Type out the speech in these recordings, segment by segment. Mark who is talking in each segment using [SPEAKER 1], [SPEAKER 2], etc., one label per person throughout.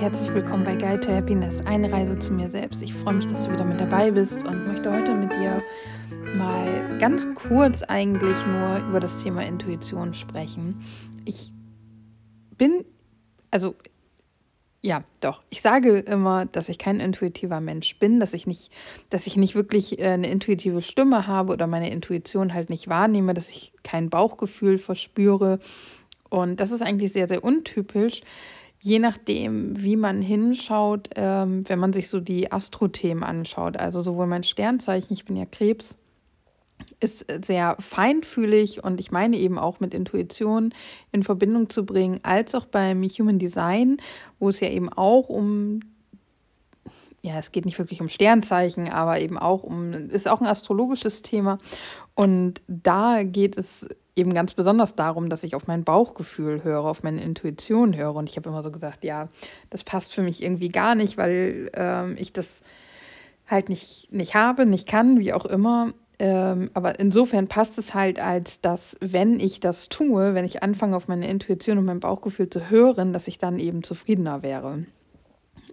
[SPEAKER 1] herzlich willkommen bei Guide to Happiness, eine Reise zu mir selbst. Ich freue mich, dass du wieder mit dabei bist und möchte heute mit dir mal ganz kurz eigentlich nur über das Thema Intuition sprechen. Ich bin, also ja, doch. Ich sage immer, dass ich kein intuitiver Mensch bin, dass ich nicht, dass ich nicht wirklich äh, eine intuitive Stimme habe oder meine Intuition halt nicht wahrnehme, dass ich kein Bauchgefühl verspüre. Und das ist eigentlich sehr, sehr untypisch je nachdem, wie man hinschaut, ähm, wenn man sich so die Astrothemen anschaut, also sowohl mein Sternzeichen, ich bin ja Krebs, ist sehr feinfühlig und ich meine eben auch mit Intuition in Verbindung zu bringen, als auch beim Human Design, wo es ja eben auch um ja, es geht nicht wirklich um Sternzeichen, aber eben auch um, ist auch ein astrologisches Thema. Und da geht es eben ganz besonders darum, dass ich auf mein Bauchgefühl höre, auf meine Intuition höre. Und ich habe immer so gesagt, ja, das passt für mich irgendwie gar nicht, weil ähm, ich das halt nicht, nicht habe, nicht kann, wie auch immer. Ähm, aber insofern passt es halt als, dass wenn ich das tue, wenn ich anfange auf meine Intuition und mein Bauchgefühl zu hören, dass ich dann eben zufriedener wäre.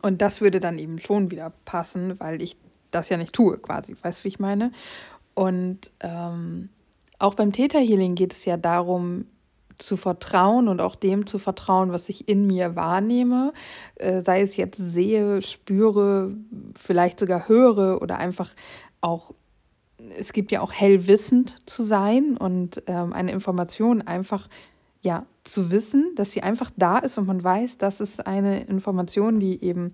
[SPEAKER 1] Und das würde dann eben schon wieder passen, weil ich das ja nicht tue, quasi. Weißt du, wie ich meine? Und ähm, auch beim Täterhealing geht es ja darum, zu vertrauen und auch dem zu vertrauen, was ich in mir wahrnehme, äh, sei es jetzt sehe, spüre, vielleicht sogar höre oder einfach auch, es gibt ja auch hellwissend zu sein und ähm, eine Information einfach ja zu wissen, dass sie einfach da ist und man weiß, dass es eine Information, die eben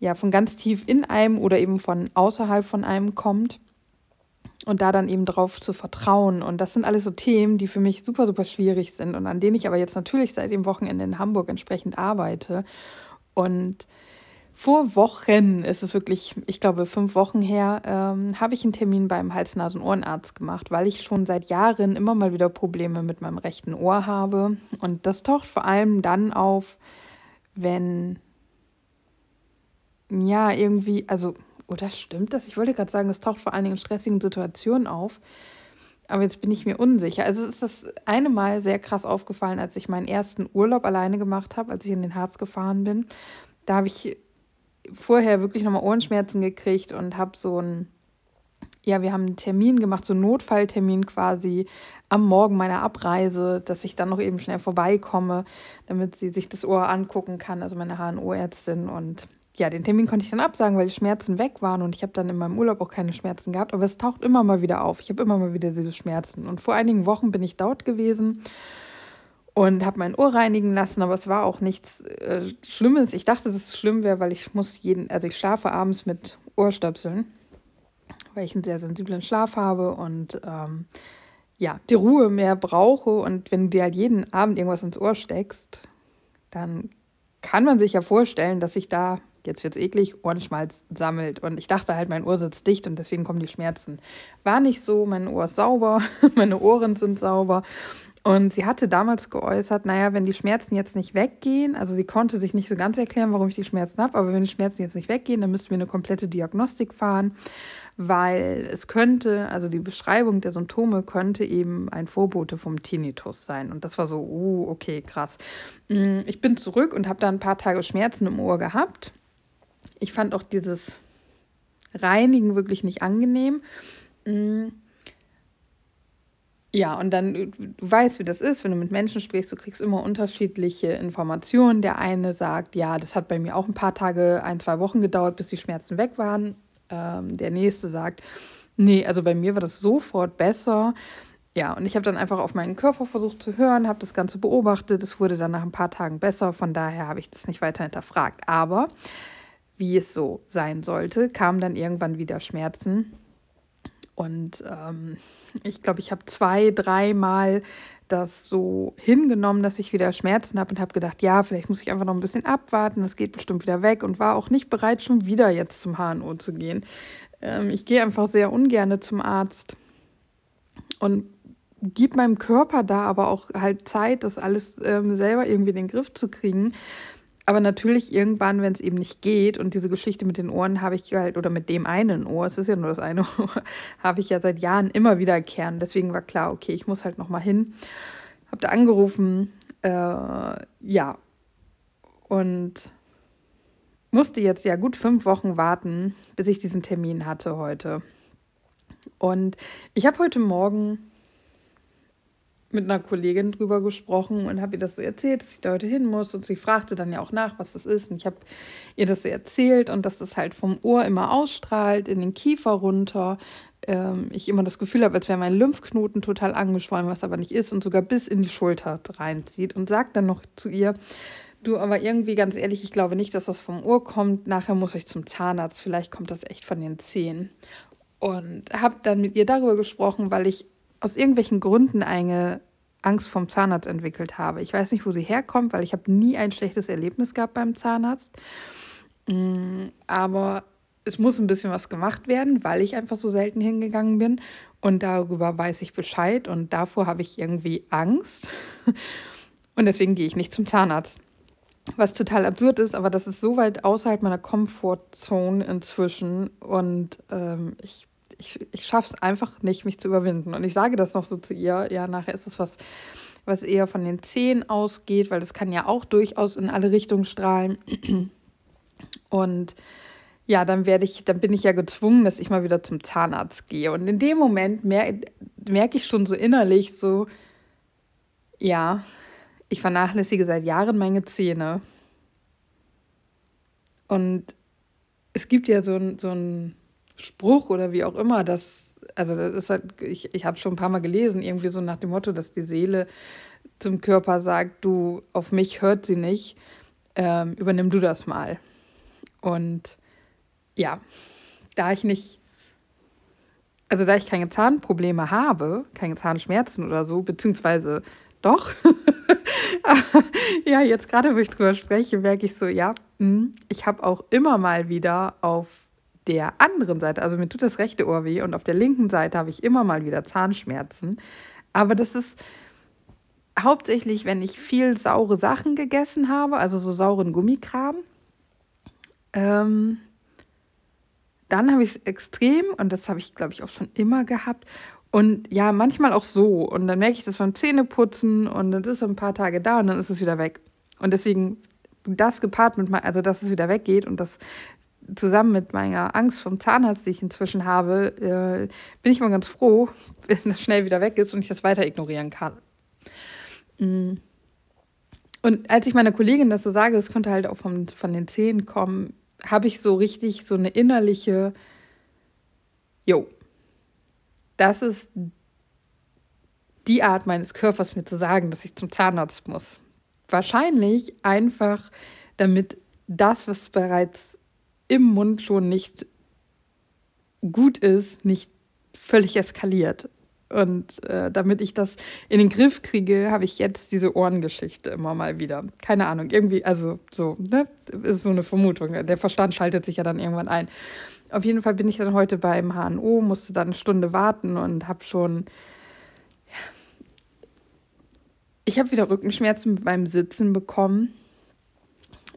[SPEAKER 1] ja von ganz tief in einem oder eben von außerhalb von einem kommt und da dann eben drauf zu vertrauen. Und das sind alles so Themen, die für mich super, super schwierig sind und an denen ich aber jetzt natürlich seit dem Wochenende in Hamburg entsprechend arbeite. Und vor Wochen, ist es wirklich, ich glaube, fünf Wochen her, ähm, habe ich einen Termin beim Hals-Nasen-Ohrenarzt gemacht, weil ich schon seit Jahren immer mal wieder Probleme mit meinem rechten Ohr habe. Und das taucht vor allem dann auf, wenn, ja, irgendwie, also oder stimmt das? Ich wollte gerade sagen, es taucht vor allen Dingen in stressigen Situationen auf. Aber jetzt bin ich mir unsicher. Also es ist das eine Mal sehr krass aufgefallen, als ich meinen ersten Urlaub alleine gemacht habe, als ich in den Harz gefahren bin. Da habe ich vorher wirklich nochmal Ohrenschmerzen gekriegt und habe so ein, ja, wir haben einen Termin gemacht, so einen Notfalltermin quasi am Morgen meiner Abreise, dass ich dann noch eben schnell vorbeikomme, damit sie sich das Ohr angucken kann, also meine HNO-Ärztin. Und ja, den Termin konnte ich dann absagen, weil die Schmerzen weg waren und ich habe dann in meinem Urlaub auch keine Schmerzen gehabt. Aber es taucht immer mal wieder auf. Ich habe immer mal wieder diese Schmerzen. Und vor einigen Wochen bin ich dort gewesen und habe mein Ohr reinigen lassen, aber es war auch nichts äh, Schlimmes. Ich dachte, dass es schlimm wäre, weil ich muss jeden, also ich schlafe abends mit Ohrstöpseln, weil ich einen sehr sensiblen Schlaf habe und ähm, ja, die Ruhe mehr brauche. Und wenn du dir halt jeden Abend irgendwas ins Ohr steckst, dann kann man sich ja vorstellen, dass ich da jetzt wird es eklig, Ohrenschmalz sammelt. Und ich dachte halt, mein Ohr sitzt dicht und deswegen kommen die Schmerzen. War nicht so, mein Ohr ist sauber, meine Ohren sind sauber. Und sie hatte damals geäußert, naja, wenn die Schmerzen jetzt nicht weggehen, also sie konnte sich nicht so ganz erklären, warum ich die Schmerzen habe, aber wenn die Schmerzen jetzt nicht weggehen, dann müssten wir eine komplette Diagnostik fahren, weil es könnte, also die Beschreibung der Symptome könnte eben ein Vorbote vom Tinnitus sein. Und das war so, uh, okay, krass. Mm, ich bin zurück und habe dann ein paar Tage Schmerzen im Ohr gehabt ich fand auch dieses Reinigen wirklich nicht angenehm. Mm. Ja, und dann, du weißt, wie das ist, wenn du mit Menschen sprichst, du kriegst immer unterschiedliche Informationen. Der eine sagt, ja, das hat bei mir auch ein paar Tage, ein, zwei Wochen gedauert, bis die Schmerzen weg waren. Ähm, der nächste sagt, nee, also bei mir war das sofort besser. Ja, und ich habe dann einfach auf meinen Körper versucht zu hören, habe das Ganze beobachtet. Es wurde dann nach ein paar Tagen besser, von daher habe ich das nicht weiter hinterfragt. Aber wie es so sein sollte, kamen dann irgendwann wieder Schmerzen. Und ähm, ich glaube, ich habe zwei, dreimal das so hingenommen, dass ich wieder Schmerzen habe und habe gedacht, ja, vielleicht muss ich einfach noch ein bisschen abwarten, das geht bestimmt wieder weg und war auch nicht bereit, schon wieder jetzt zum HNO zu gehen. Ähm, ich gehe einfach sehr ungern zum Arzt und gebe meinem Körper da aber auch halt Zeit, das alles ähm, selber irgendwie in den Griff zu kriegen. Aber natürlich irgendwann, wenn es eben nicht geht und diese Geschichte mit den Ohren habe ich halt, oder mit dem einen Ohr, es ist ja nur das eine Ohr, habe ich ja seit Jahren immer wiederkehren. Deswegen war klar, okay, ich muss halt nochmal hin. Habe da angerufen, äh, ja. Und musste jetzt ja gut fünf Wochen warten, bis ich diesen Termin hatte heute. Und ich habe heute Morgen mit einer Kollegin drüber gesprochen und habe ihr das so erzählt, dass ich da heute hin muss. Und sie fragte dann ja auch nach, was das ist. Und ich habe ihr das so erzählt und dass das halt vom Ohr immer ausstrahlt, in den Kiefer runter. Ähm, ich immer das Gefühl habe, als wäre mein Lymphknoten total angeschwollen, was aber nicht ist und sogar bis in die Schulter reinzieht. Und sagt dann noch zu ihr, du, aber irgendwie ganz ehrlich, ich glaube nicht, dass das vom Ohr kommt. Nachher muss ich zum Zahnarzt. Vielleicht kommt das echt von den Zähnen. Und habe dann mit ihr darüber gesprochen, weil ich aus irgendwelchen Gründen eine Angst vom Zahnarzt entwickelt habe. Ich weiß nicht, wo sie herkommt, weil ich habe nie ein schlechtes Erlebnis gehabt beim Zahnarzt. Mm, aber es muss ein bisschen was gemacht werden, weil ich einfach so selten hingegangen bin. Und darüber weiß ich Bescheid und davor habe ich irgendwie Angst. Und deswegen gehe ich nicht zum Zahnarzt. Was total absurd ist, aber das ist so weit außerhalb meiner Komfortzone inzwischen. Und ähm, ich ich, ich schaffe es einfach nicht, mich zu überwinden. Und ich sage das noch so zu ihr, ja, nachher ist es was, was eher von den Zehen ausgeht, weil das kann ja auch durchaus in alle Richtungen strahlen. Und ja, dann werde ich, dann bin ich ja gezwungen, dass ich mal wieder zum Zahnarzt gehe. Und in dem Moment merke merk ich schon so innerlich so, ja, ich vernachlässige seit Jahren meine Zähne. Und es gibt ja so ein, so ein Spruch oder wie auch immer, das, also das ist halt, ich, ich habe schon ein paar Mal gelesen, irgendwie so nach dem Motto, dass die Seele zum Körper sagt, du, auf mich hört sie nicht, ähm, übernimm du das mal. Und ja, da ich nicht, also da ich keine Zahnprobleme habe, keine Zahnschmerzen oder so, beziehungsweise doch, ja, jetzt gerade, wo ich drüber spreche, merke ich so, ja, hm, ich habe auch immer mal wieder auf der anderen Seite, also mir tut das rechte Ohr weh und auf der linken Seite habe ich immer mal wieder Zahnschmerzen. Aber das ist hauptsächlich, wenn ich viel saure Sachen gegessen habe, also so sauren Gummikram. Ähm, dann habe ich es extrem und das habe ich, glaube ich, auch schon immer gehabt. Und ja, manchmal auch so. Und dann merke ich das beim Zähneputzen und dann ist es ein paar Tage da und dann ist es wieder weg. Und deswegen das gepaart mit, also dass es wieder weggeht und das zusammen mit meiner Angst vom Zahnarzt, die ich inzwischen habe, äh, bin ich mal ganz froh, wenn das schnell wieder weg ist und ich das weiter ignorieren kann. Mm. Und als ich meiner Kollegin das so sage, das könnte halt auch von, von den Zähnen kommen, habe ich so richtig so eine innerliche, jo, das ist die Art meines Körpers, mir zu sagen, dass ich zum Zahnarzt muss. Wahrscheinlich einfach, damit das, was bereits im Mund schon nicht gut ist, nicht völlig eskaliert. Und äh, damit ich das in den Griff kriege, habe ich jetzt diese Ohrengeschichte immer mal wieder. Keine Ahnung, irgendwie, also so, ne? Ist so eine Vermutung. Der Verstand schaltet sich ja dann irgendwann ein. Auf jeden Fall bin ich dann heute beim HNO, musste dann eine Stunde warten und habe schon. Ich habe wieder Rückenschmerzen beim Sitzen bekommen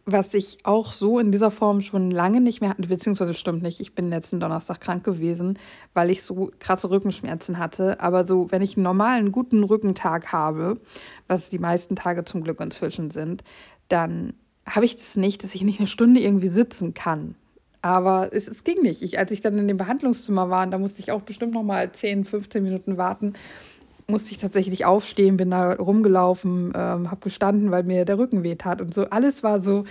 [SPEAKER 1] was ich auch so in dieser Form schon lange nicht mehr hatte, beziehungsweise stimmt nicht, ich bin letzten Donnerstag krank gewesen, weil ich so krasse Rückenschmerzen hatte. Aber so, wenn ich einen normalen, guten Rückentag habe, was die meisten Tage zum Glück inzwischen sind, dann habe ich das nicht, dass ich nicht eine Stunde irgendwie sitzen kann. Aber es, es ging nicht. Ich, als ich dann in dem Behandlungszimmer war, da musste ich auch bestimmt noch mal 10, 15 Minuten warten, musste ich tatsächlich aufstehen, bin da rumgelaufen, ähm, habe gestanden, weil mir der Rücken weh tat und so. Alles war so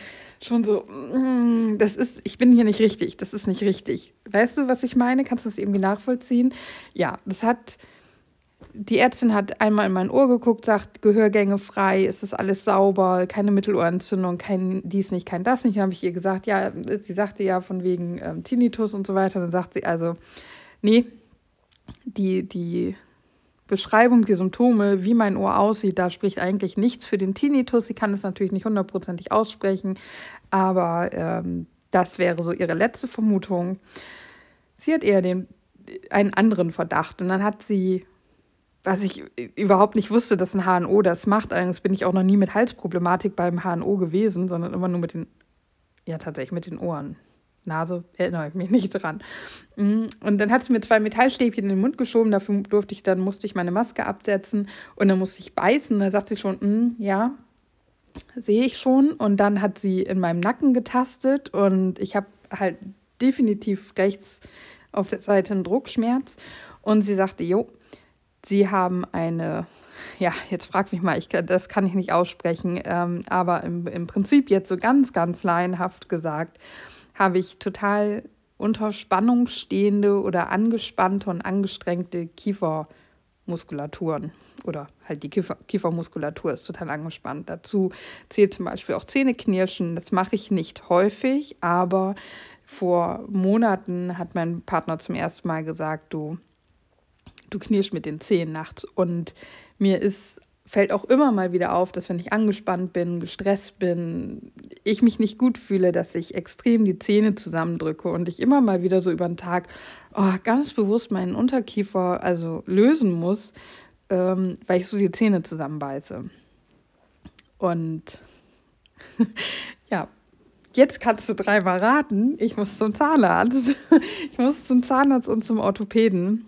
[SPEAKER 1] schon so, mm, das ist, ich bin hier nicht richtig, das ist nicht richtig. Weißt du, was ich meine? Kannst du es irgendwie nachvollziehen? Ja, das hat, die Ärztin hat einmal in mein Ohr geguckt, sagt, Gehörgänge frei, ist das alles sauber, keine Mittelohrentzündung, kein dies nicht, kein das nicht. Dann habe ich ihr gesagt, ja, sie sagte ja von wegen ähm, Tinnitus und so weiter. Dann sagt sie also, nee, die, die Beschreibung, die Symptome, wie mein Ohr aussieht, da spricht eigentlich nichts für den Tinnitus. Sie kann es natürlich nicht hundertprozentig aussprechen, aber ähm, das wäre so ihre letzte Vermutung. Sie hat eher den, einen anderen Verdacht und dann hat sie, was ich überhaupt nicht wusste, dass ein HNO das macht, allerdings bin ich auch noch nie mit Halsproblematik beim HNO gewesen, sondern immer nur mit den, ja tatsächlich mit den Ohren. Nase erinnere ich mich nicht dran. Mm, und dann hat sie mir zwei Metallstäbchen in den Mund geschoben, dafür durfte ich, dann musste ich meine Maske absetzen und dann musste ich beißen. Dann sagt sie schon, mm, ja, sehe ich schon. Und dann hat sie in meinem Nacken getastet und ich habe halt definitiv rechts auf der Seite einen Druckschmerz. Und sie sagte, jo, sie haben eine, ja, jetzt frag mich mal, ich, das kann ich nicht aussprechen, ähm, aber im, im Prinzip jetzt so ganz, ganz laienhaft gesagt, habe ich total unter Spannung stehende oder angespannte und angestrengte Kiefermuskulaturen oder halt die Kiefer, Kiefermuskulatur ist total angespannt. Dazu zählt zum Beispiel auch Zähneknirschen. Das mache ich nicht häufig, aber vor Monaten hat mein Partner zum ersten Mal gesagt, du, du knirschst mit den Zähnen nachts. Und mir ist fällt auch immer mal wieder auf, dass wenn ich angespannt bin, gestresst bin, ich mich nicht gut fühle, dass ich extrem die Zähne zusammendrücke und ich immer mal wieder so über den Tag oh, ganz bewusst meinen Unterkiefer also lösen muss, ähm, weil ich so die Zähne zusammenbeiße. Und ja, jetzt kannst du dreimal raten, ich muss zum Zahnarzt. Ich muss zum Zahnarzt und zum Orthopäden.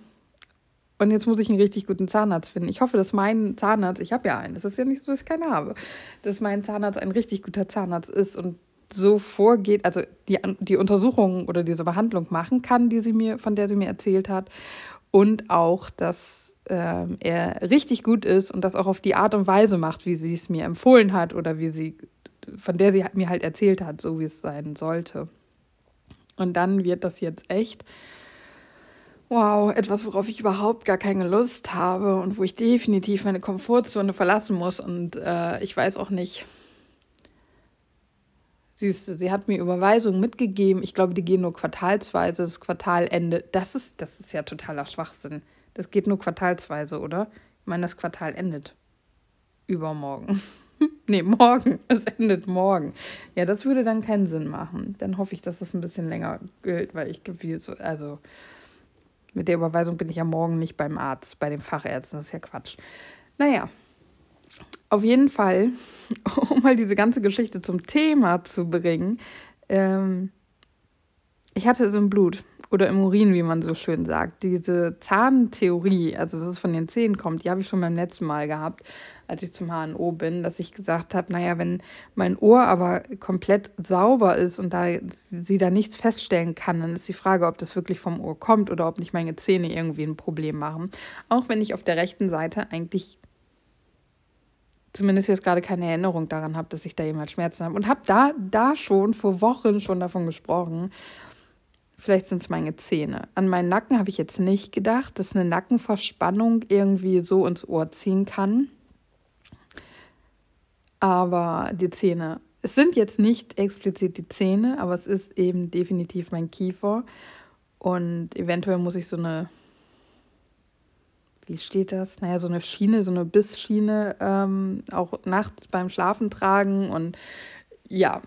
[SPEAKER 1] Und jetzt muss ich einen richtig guten Zahnarzt finden. Ich hoffe, dass mein Zahnarzt, ich habe ja einen, es ist ja nicht so, dass ich keinen habe, dass mein Zahnarzt ein richtig guter Zahnarzt ist und so vorgeht, also die, die Untersuchung oder diese Behandlung machen kann, die sie mir, von der sie mir erzählt hat. Und auch, dass äh, er richtig gut ist und das auch auf die Art und Weise macht, wie sie es mir empfohlen hat oder wie sie, von der sie mir halt erzählt hat, so wie es sein sollte. Und dann wird das jetzt echt wow, etwas, worauf ich überhaupt gar keine Lust habe und wo ich definitiv meine Komfortzone verlassen muss. Und äh, ich weiß auch nicht. Sie, ist, sie hat mir Überweisungen mitgegeben. Ich glaube, die gehen nur quartalsweise. Das Quartalende. Das ist, das ist ja totaler Schwachsinn. Das geht nur quartalsweise, oder? Ich meine, das Quartal endet übermorgen. nee, morgen. Es endet morgen. Ja, das würde dann keinen Sinn machen. Dann hoffe ich, dass das ein bisschen länger gilt, weil ich so, also mit der Überweisung bin ich ja morgen nicht beim Arzt, bei den Fachärzten. Das ist ja Quatsch. Naja, auf jeden Fall, um mal diese ganze Geschichte zum Thema zu bringen, ähm, ich hatte es im Blut oder im Urin, wie man so schön sagt. Diese Zahntheorie, also dass es von den Zähnen kommt, die habe ich schon beim letzten Mal gehabt, als ich zum HNO bin, dass ich gesagt habe, naja, wenn mein Ohr aber komplett sauber ist und da sie da nichts feststellen kann, dann ist die Frage, ob das wirklich vom Ohr kommt oder ob nicht meine Zähne irgendwie ein Problem machen. Auch wenn ich auf der rechten Seite eigentlich zumindest jetzt gerade keine Erinnerung daran habe, dass ich da jemals Schmerzen habe. Und habe da, da schon vor Wochen schon davon gesprochen. Vielleicht sind es meine Zähne. An meinen Nacken habe ich jetzt nicht gedacht, dass eine Nackenverspannung irgendwie so ins Ohr ziehen kann. Aber die Zähne, es sind jetzt nicht explizit die Zähne, aber es ist eben definitiv mein Kiefer. Und eventuell muss ich so eine, wie steht das? Naja, so eine Schiene, so eine Bissschiene ähm, auch nachts beim Schlafen tragen. Und ja,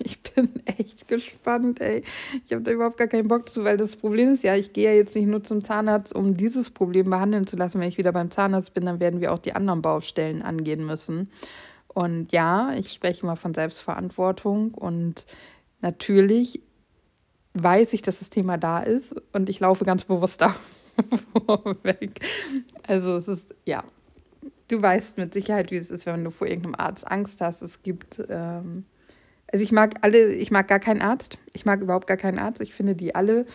[SPEAKER 1] ich bin echt gespannt, ey. Ich habe da überhaupt gar keinen Bock zu, weil das Problem ist ja, ich gehe ja jetzt nicht nur zum Zahnarzt, um dieses Problem behandeln zu lassen. Wenn ich wieder beim Zahnarzt bin, dann werden wir auch die anderen Baustellen angehen müssen. Und ja, ich spreche mal von Selbstverantwortung und natürlich weiß ich, dass das Thema da ist und ich laufe ganz bewusst da vorweg. Also es ist, ja, du weißt mit Sicherheit, wie es ist, wenn du vor irgendeinem Arzt Angst hast. Es gibt ähm, also ich mag alle, ich mag gar keinen Arzt. Ich mag überhaupt gar keinen Arzt. Ich finde die alle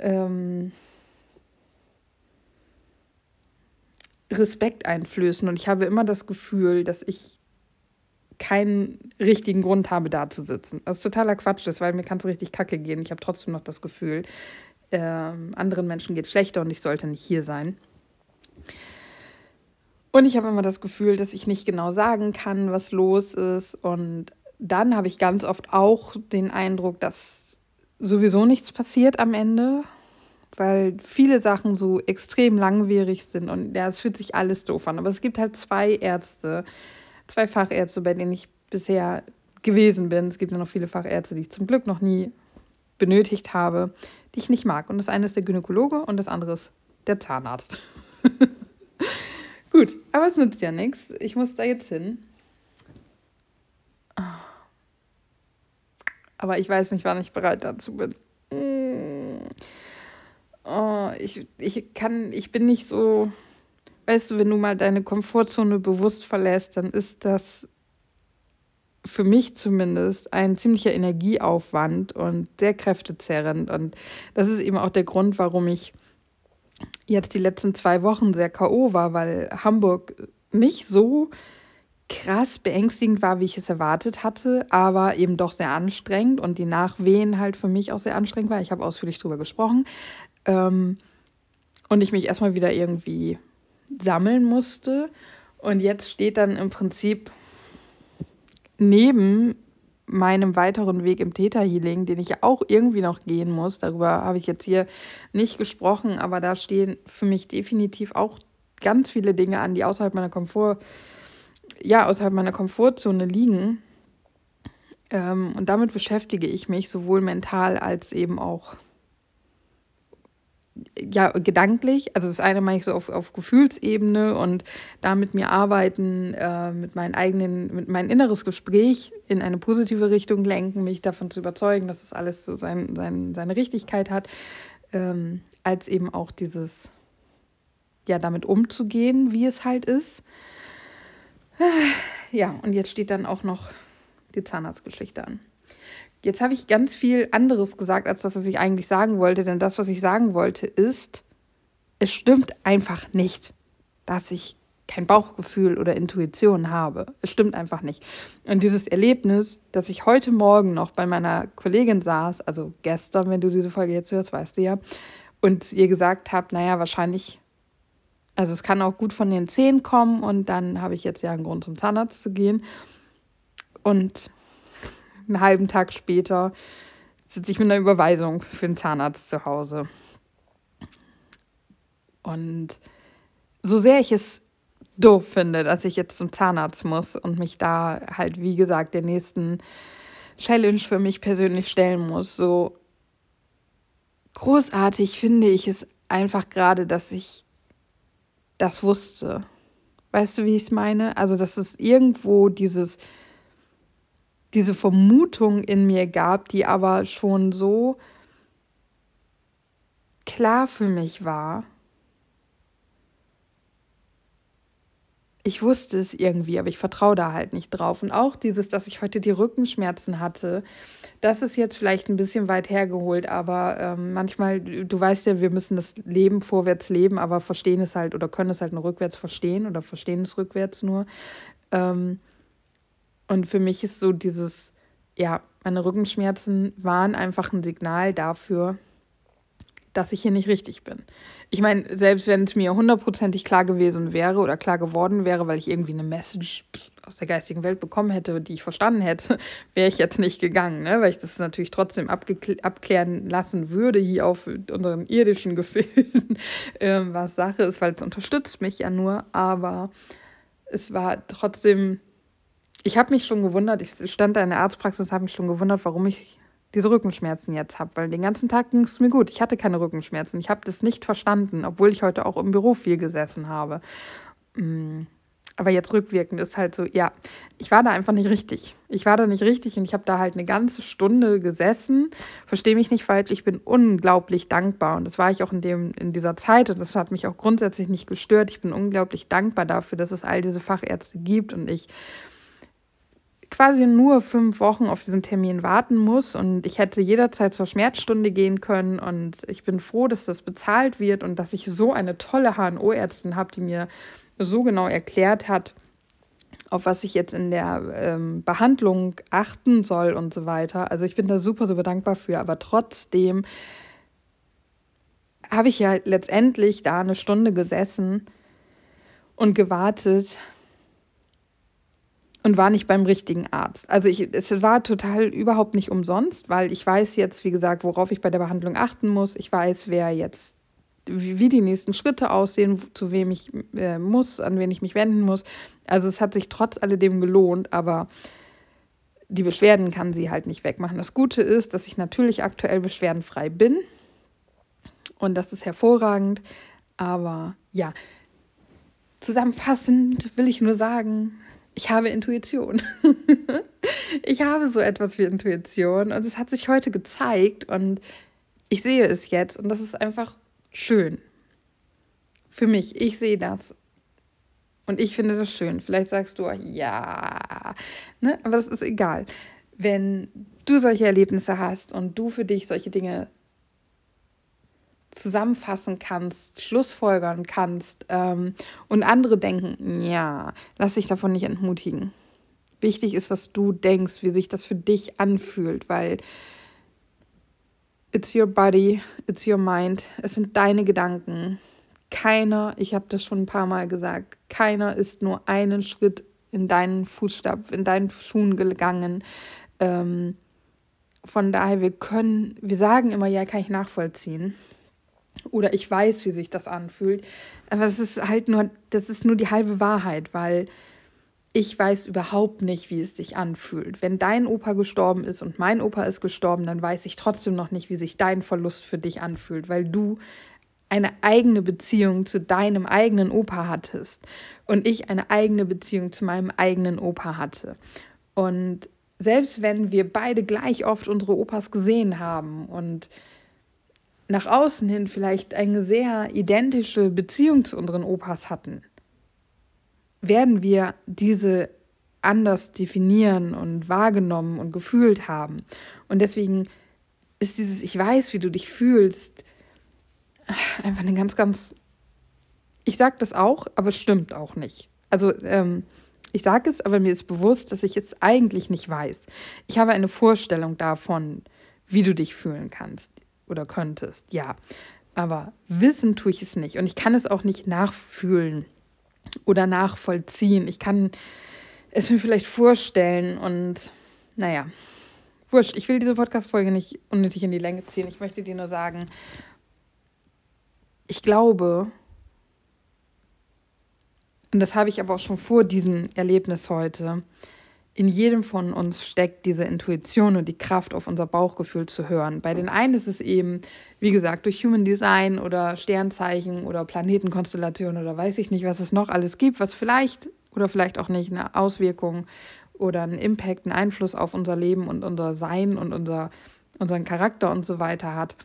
[SPEAKER 1] ähm, Respekt einflößen. Und ich habe immer das Gefühl, dass ich keinen richtigen Grund habe, da zu sitzen. Was totaler Quatsch ist, weil mir kann es richtig kacke gehen. Ich habe trotzdem noch das Gefühl, ähm, anderen Menschen geht es schlechter und ich sollte nicht hier sein. Und ich habe immer das Gefühl, dass ich nicht genau sagen kann, was los ist. Und dann habe ich ganz oft auch den Eindruck, dass sowieso nichts passiert am Ende, weil viele Sachen so extrem langwierig sind und ja, es fühlt sich alles doof an. Aber es gibt halt zwei Ärzte, zwei Fachärzte, bei denen ich bisher gewesen bin. Es gibt ja noch viele Fachärzte, die ich zum Glück noch nie benötigt habe, die ich nicht mag. Und das eine ist der Gynäkologe und das andere ist der Zahnarzt. Gut, aber es nützt ja nichts. Ich muss da jetzt hin. Aber ich weiß nicht, wann ich bereit dazu bin. Mm. Oh, ich, ich kann, ich bin nicht so, weißt du, wenn du mal deine Komfortzone bewusst verlässt, dann ist das für mich zumindest ein ziemlicher Energieaufwand und sehr kräftezerrend. Und das ist eben auch der Grund, warum ich jetzt die letzten zwei Wochen sehr K.O. war, weil Hamburg nicht so krass beängstigend war, wie ich es erwartet hatte, aber eben doch sehr anstrengend und die Nachwehen halt für mich auch sehr anstrengend war. Ich habe ausführlich darüber gesprochen. Ähm, und ich mich erstmal wieder irgendwie sammeln musste. Und jetzt steht dann im Prinzip neben meinem weiteren Weg im Theta Healing, den ich auch irgendwie noch gehen muss, darüber habe ich jetzt hier nicht gesprochen, aber da stehen für mich definitiv auch ganz viele Dinge an, die außerhalb meiner Komfort, ja, außerhalb meiner Komfortzone liegen. Ähm, und damit beschäftige ich mich sowohl mental als eben auch ja, gedanklich, also das eine meine ich so auf, auf Gefühlsebene und da mit mir arbeiten, äh, mit meinem eigenen, mit mein inneres Gespräch in eine positive Richtung lenken, mich davon zu überzeugen, dass es das alles so sein, sein, seine Richtigkeit hat, ähm, als eben auch dieses, ja, damit umzugehen, wie es halt ist. Ja, und jetzt steht dann auch noch die Zahnarztgeschichte an. Jetzt habe ich ganz viel anderes gesagt, als das, was ich eigentlich sagen wollte. Denn das, was ich sagen wollte, ist, es stimmt einfach nicht, dass ich kein Bauchgefühl oder Intuition habe. Es stimmt einfach nicht. Und dieses Erlebnis, dass ich heute Morgen noch bei meiner Kollegin saß, also gestern, wenn du diese Folge jetzt hörst, weißt du ja, und ihr gesagt habe, naja, wahrscheinlich, also es kann auch gut von den Zehen kommen und dann habe ich jetzt ja einen Grund zum Zahnarzt zu gehen. Und einen halben Tag später sitze ich mit einer Überweisung für den Zahnarzt zu Hause. Und so sehr ich es doof finde, dass ich jetzt zum Zahnarzt muss und mich da halt, wie gesagt, der nächsten Challenge für mich persönlich stellen muss, so großartig finde ich es einfach gerade, dass ich das wusste. Weißt du, wie ich es meine? Also, dass es irgendwo dieses diese Vermutung in mir gab, die aber schon so klar für mich war. Ich wusste es irgendwie, aber ich vertraue da halt nicht drauf. Und auch dieses, dass ich heute die Rückenschmerzen hatte, das ist jetzt vielleicht ein bisschen weit hergeholt, aber ähm, manchmal, du weißt ja, wir müssen das Leben vorwärts leben, aber verstehen es halt oder können es halt nur rückwärts verstehen oder verstehen es rückwärts nur. Ähm, und für mich ist so dieses, ja, meine Rückenschmerzen waren einfach ein Signal dafür, dass ich hier nicht richtig bin. Ich meine, selbst wenn es mir hundertprozentig klar gewesen wäre oder klar geworden wäre, weil ich irgendwie eine Message aus der geistigen Welt bekommen hätte, die ich verstanden hätte, wäre ich jetzt nicht gegangen, ne? weil ich das natürlich trotzdem abklären lassen würde hier auf unseren irdischen Gefilden, ähm, was Sache ist, weil es unterstützt mich ja nur, aber es war trotzdem ich habe mich schon gewundert, ich stand da in der Arztpraxis und habe mich schon gewundert, warum ich diese Rückenschmerzen jetzt habe, weil den ganzen Tag ging es mir gut. Ich hatte keine Rückenschmerzen. Ich habe das nicht verstanden, obwohl ich heute auch im Büro viel gesessen habe. Mm, aber jetzt rückwirkend ist halt so, ja, ich war da einfach nicht richtig. Ich war da nicht richtig und ich habe da halt eine ganze Stunde gesessen. Verstehe mich nicht falsch, ich bin unglaublich dankbar und das war ich auch in, dem, in dieser Zeit und das hat mich auch grundsätzlich nicht gestört. Ich bin unglaublich dankbar dafür, dass es all diese Fachärzte gibt und ich quasi nur fünf Wochen auf diesen Termin warten muss und ich hätte jederzeit zur Schmerzstunde gehen können und ich bin froh, dass das bezahlt wird und dass ich so eine tolle HNO-Ärztin habe, die mir so genau erklärt hat, auf was ich jetzt in der ähm, Behandlung achten soll und so weiter. Also ich bin da super, super dankbar für, aber trotzdem habe ich ja letztendlich da eine Stunde gesessen und gewartet, und war nicht beim richtigen Arzt. Also ich, es war total überhaupt nicht umsonst, weil ich weiß jetzt, wie gesagt, worauf ich bei der Behandlung achten muss. Ich weiß, wer jetzt, wie, die nächsten Schritte aussehen, zu wem ich äh, muss, an wen ich mich wenden muss. Also es hat sich trotz alledem gelohnt, aber die Beschwerden kann sie halt nicht wegmachen. Das Gute ist, dass ich natürlich aktuell beschwerdenfrei bin und das ist hervorragend. Aber ja, zusammenfassend will ich nur sagen, ich habe Intuition. ich habe so etwas wie Intuition und es hat sich heute gezeigt und ich sehe es jetzt und das ist einfach schön. Für mich, ich sehe das. Und ich finde das schön. Vielleicht sagst du, ja, ne? aber das ist egal. Wenn du solche Erlebnisse hast und du für dich solche Dinge zusammenfassen kannst, schlussfolgern kannst ähm, und andere denken, ja, lass dich davon nicht entmutigen. Wichtig ist, was du denkst, wie sich das für dich anfühlt, weil it's your body, it's your mind, es sind deine Gedanken. Keiner, ich habe das schon ein paar Mal gesagt, keiner ist nur einen Schritt in deinen Fußstab, in deinen Schuhen gegangen. Ähm, von daher, wir können, wir sagen immer, ja, kann ich nachvollziehen. Oder ich weiß, wie sich das anfühlt. Aber es ist halt nur, das ist nur die halbe Wahrheit, weil ich weiß überhaupt nicht, wie es sich anfühlt. Wenn dein Opa gestorben ist und mein Opa ist gestorben, dann weiß ich trotzdem noch nicht, wie sich dein Verlust für dich anfühlt, weil du eine eigene Beziehung zu deinem eigenen Opa hattest und ich eine eigene Beziehung zu meinem eigenen Opa hatte. Und selbst wenn wir beide gleich oft unsere Opas gesehen haben und nach außen hin vielleicht eine sehr identische Beziehung zu unseren Opas hatten, werden wir diese anders definieren und wahrgenommen und gefühlt haben. Und deswegen ist dieses Ich weiß, wie du dich fühlst, einfach eine ganz, ganz. Ich sage das auch, aber es stimmt auch nicht. Also, ähm, ich sage es, aber mir ist bewusst, dass ich jetzt eigentlich nicht weiß. Ich habe eine Vorstellung davon, wie du dich fühlen kannst oder könntest, ja. Aber wissen tue ich es nicht. Und ich kann es auch nicht nachfühlen oder nachvollziehen. Ich kann es mir vielleicht vorstellen und naja, wurscht. Ich will diese Podcast-Folge nicht unnötig in die Länge ziehen. Ich möchte dir nur sagen, ich glaube, und das habe ich aber auch schon vor diesem Erlebnis heute, in jedem von uns steckt diese Intuition und die Kraft, auf unser Bauchgefühl zu hören. Bei den einen ist es eben, wie gesagt, durch Human Design oder Sternzeichen oder Planetenkonstellation oder weiß ich nicht, was es noch alles gibt, was vielleicht oder vielleicht auch nicht eine Auswirkung oder einen Impact, einen Einfluss auf unser Leben und unser Sein und unser, unseren Charakter und so weiter hat.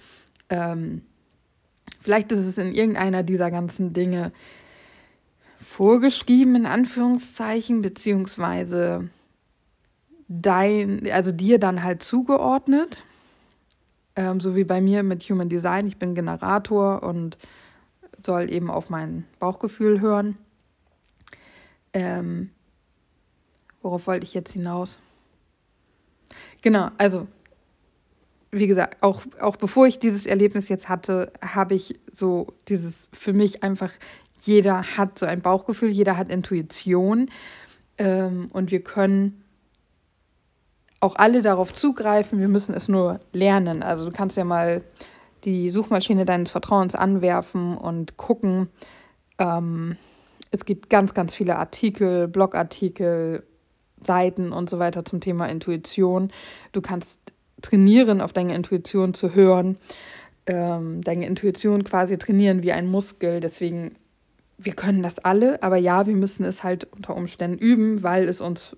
[SPEAKER 1] Ähm, vielleicht ist es in irgendeiner dieser ganzen Dinge vorgeschrieben, in Anführungszeichen, beziehungsweise dein, also dir dann halt zugeordnet. Ähm, so wie bei mir mit Human Design. Ich bin Generator und soll eben auf mein Bauchgefühl hören. Ähm, worauf wollte ich jetzt hinaus? Genau, also wie gesagt, auch, auch bevor ich dieses Erlebnis jetzt hatte, habe ich so dieses für mich einfach, jeder hat so ein Bauchgefühl, jeder hat Intuition ähm, und wir können auch alle darauf zugreifen. Wir müssen es nur lernen. Also du kannst ja mal die Suchmaschine deines Vertrauens anwerfen und gucken. Ähm, es gibt ganz, ganz viele Artikel, Blogartikel, Seiten und so weiter zum Thema Intuition. Du kannst trainieren, auf deine Intuition zu hören, ähm, deine Intuition quasi trainieren wie ein Muskel. Deswegen, wir können das alle, aber ja, wir müssen es halt unter Umständen üben, weil es uns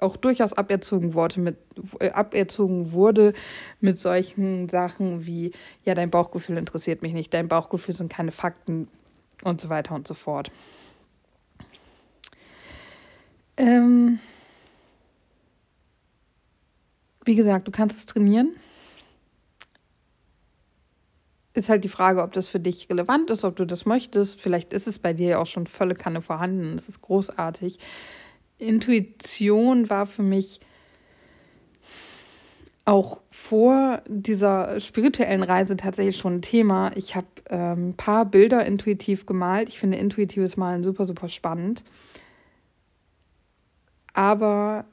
[SPEAKER 1] auch durchaus aberzogen wurde mit, äh, aberzogen wurde mit solchen Sachen wie, ja, dein Bauchgefühl interessiert mich nicht, dein Bauchgefühl sind keine Fakten und so weiter und so fort. Ähm, wie gesagt, du kannst es trainieren. Ist halt die Frage, ob das für dich relevant ist, ob du das möchtest. Vielleicht ist es bei dir ja auch schon volle Kanne vorhanden. Das ist großartig. Intuition war für mich auch vor dieser spirituellen Reise tatsächlich schon ein Thema. Ich habe ähm, ein paar Bilder intuitiv gemalt. Ich finde intuitives Malen super, super spannend. Aber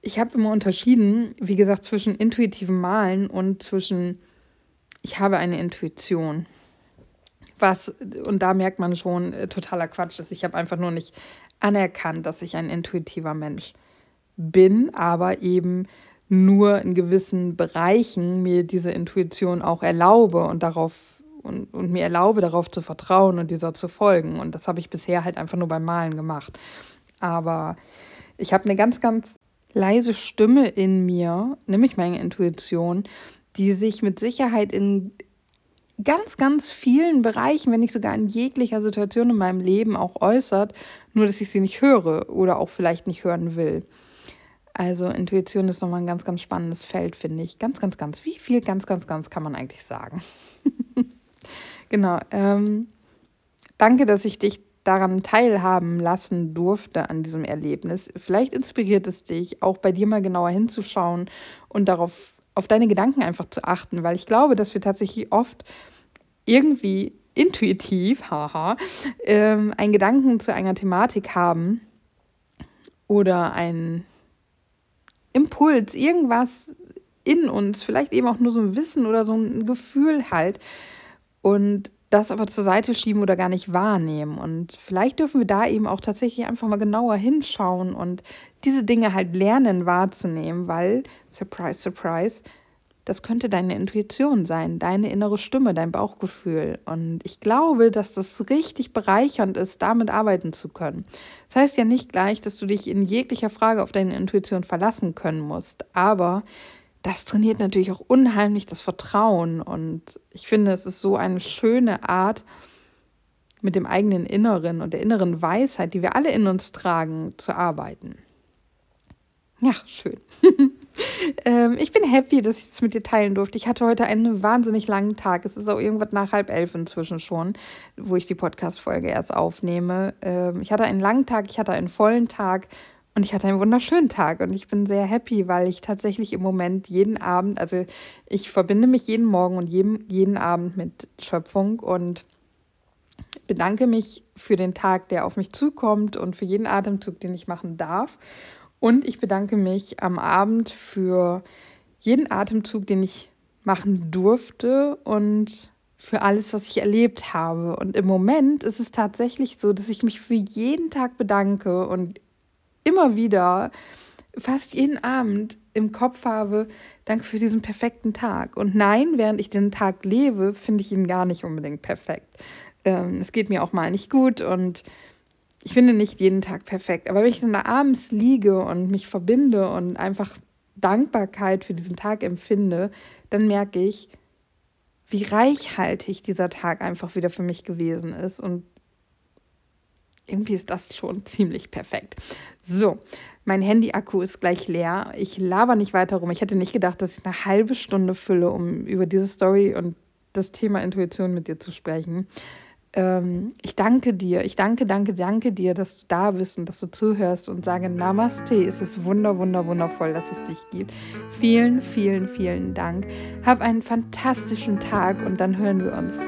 [SPEAKER 1] ich habe immer unterschieden, wie gesagt, zwischen intuitivem Malen und zwischen ich habe eine Intuition. Was, und da merkt man schon, äh, totaler Quatsch ist. Ich habe einfach nur nicht anerkannt, dass ich ein intuitiver Mensch bin, aber eben nur in gewissen Bereichen mir diese Intuition auch erlaube und darauf und, und mir erlaube, darauf zu vertrauen und dieser zu folgen. Und das habe ich bisher halt einfach nur beim Malen gemacht. Aber ich habe eine ganz, ganz leise Stimme in mir, nämlich meine Intuition, die sich mit Sicherheit in ganz, ganz vielen Bereichen, wenn nicht sogar in jeglicher Situation in meinem Leben auch äußert, nur dass ich sie nicht höre oder auch vielleicht nicht hören will. Also Intuition ist nochmal ein ganz, ganz spannendes Feld, finde ich. Ganz, ganz, ganz. Wie viel ganz, ganz, ganz kann man eigentlich sagen? genau. Ähm, danke, dass ich dich daran teilhaben lassen durfte an diesem Erlebnis. Vielleicht inspiriert es dich, auch bei dir mal genauer hinzuschauen und darauf auf deine Gedanken einfach zu achten, weil ich glaube, dass wir tatsächlich oft irgendwie intuitiv, haha, ähm, einen Gedanken zu einer Thematik haben oder einen Impuls, irgendwas in uns, vielleicht eben auch nur so ein Wissen oder so ein Gefühl halt. Und das aber zur Seite schieben oder gar nicht wahrnehmen. Und vielleicht dürfen wir da eben auch tatsächlich einfach mal genauer hinschauen und diese Dinge halt lernen wahrzunehmen, weil, surprise, surprise, das könnte deine Intuition sein, deine innere Stimme, dein Bauchgefühl. Und ich glaube, dass das richtig bereichernd ist, damit arbeiten zu können. Das heißt ja nicht gleich, dass du dich in jeglicher Frage auf deine Intuition verlassen können musst, aber das trainiert natürlich auch unheimlich das Vertrauen. Und ich finde, es ist so eine schöne Art, mit dem eigenen Inneren und der inneren Weisheit, die wir alle in uns tragen, zu arbeiten. Ja, schön. ähm, ich bin happy, dass ich es mit dir teilen durfte. Ich hatte heute einen wahnsinnig langen Tag. Es ist auch irgendwas nach halb elf inzwischen schon, wo ich die Podcast-Folge erst aufnehme. Ähm, ich hatte einen langen Tag, ich hatte einen vollen Tag und ich hatte einen wunderschönen Tag und ich bin sehr happy, weil ich tatsächlich im Moment jeden Abend, also ich verbinde mich jeden Morgen und jeden, jeden Abend mit Schöpfung und bedanke mich für den Tag, der auf mich zukommt und für jeden Atemzug, den ich machen darf. Und ich bedanke mich am Abend für jeden Atemzug, den ich machen durfte und für alles, was ich erlebt habe. Und im Moment ist es tatsächlich so, dass ich mich für jeden Tag bedanke und immer wieder, fast jeden Abend im Kopf habe, danke für diesen perfekten Tag. Und nein, während ich den Tag lebe, finde ich ihn gar nicht unbedingt perfekt. Ähm, es geht mir auch mal nicht gut und ich finde nicht jeden Tag perfekt. Aber wenn ich dann da abends liege und mich verbinde und einfach Dankbarkeit für diesen Tag empfinde, dann merke ich, wie reichhaltig dieser Tag einfach wieder für mich gewesen ist. Und irgendwie ist das schon ziemlich perfekt. So, mein Handy-Akku ist gleich leer. Ich laber nicht weiter rum. Ich hätte nicht gedacht, dass ich eine halbe Stunde fülle, um über diese Story und das Thema Intuition mit dir zu sprechen. Ähm, ich danke dir, ich danke, danke, danke dir, dass du da bist und dass du zuhörst und sage Namaste. Es ist wunder, wunder, wundervoll, dass es dich gibt. Vielen, vielen, vielen Dank. Hab einen fantastischen Tag und dann hören wir uns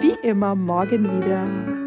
[SPEAKER 1] wie immer morgen wieder.